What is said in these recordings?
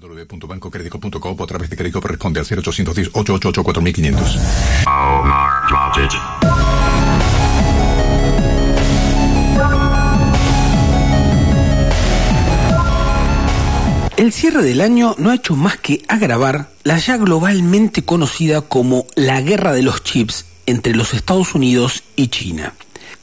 www.bancocredico.com o a través de crédito responde al 0810 888 4500. El cierre del año no ha hecho más que agravar la ya globalmente conocida como la guerra de los chips entre los Estados Unidos y China.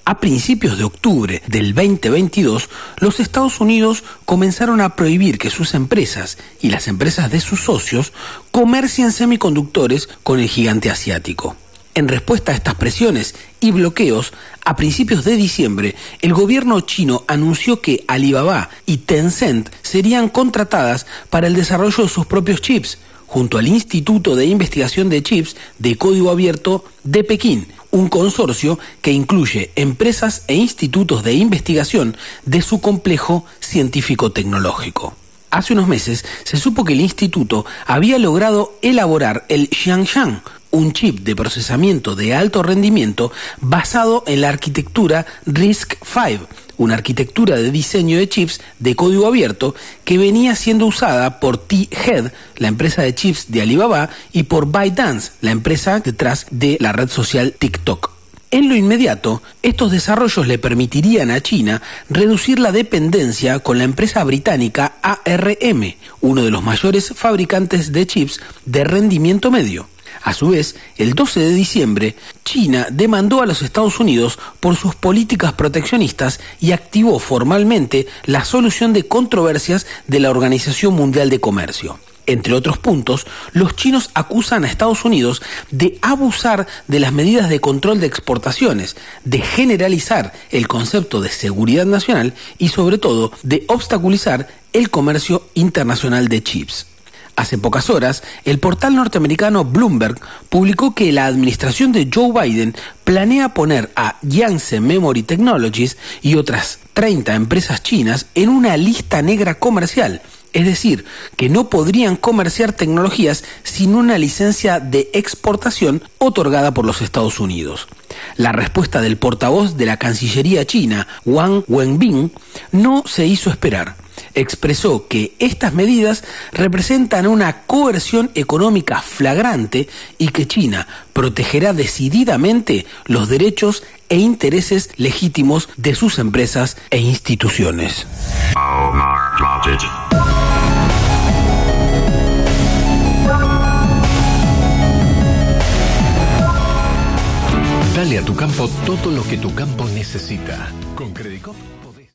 A principios de octubre del 2022, los Estados Unidos comenzaron a prohibir que sus empresas y las empresas de sus socios comercien semiconductores con el gigante asiático. En respuesta a estas presiones y bloqueos, a principios de diciembre, el gobierno chino anunció que Alibaba y Tencent serían contratadas para el desarrollo de sus propios chips, junto al Instituto de Investigación de Chips de Código Abierto de Pekín, un consorcio que incluye empresas e institutos de investigación de su complejo científico-tecnológico. Hace unos meses se supo que el instituto había logrado elaborar el Xiangshan, un chip de procesamiento de alto rendimiento basado en la arquitectura RISC-V, una arquitectura de diseño de chips de código abierto que venía siendo usada por T-Head, la empresa de chips de Alibaba, y por ByteDance, la empresa detrás de la red social TikTok. En lo inmediato, estos desarrollos le permitirían a China reducir la dependencia con la empresa británica ARM, uno de los mayores fabricantes de chips de rendimiento medio. A su vez, el 12 de diciembre, China demandó a los Estados Unidos por sus políticas proteccionistas y activó formalmente la solución de controversias de la Organización Mundial de Comercio. Entre otros puntos, los chinos acusan a Estados Unidos de abusar de las medidas de control de exportaciones, de generalizar el concepto de seguridad nacional y sobre todo de obstaculizar el comercio internacional de chips. Hace pocas horas, el portal norteamericano Bloomberg publicó que la administración de Joe Biden planea poner a Yangtze Memory Technologies y otras 30 empresas chinas en una lista negra comercial, es decir, que no podrían comerciar tecnologías sin una licencia de exportación otorgada por los Estados Unidos. La respuesta del portavoz de la Cancillería china, Wang Wenbin, no se hizo esperar expresó que estas medidas representan una coerción económica flagrante y que China protegerá decididamente los derechos e intereses legítimos de sus empresas e instituciones. Dale a tu campo todo lo que tu campo necesita. Con Credicop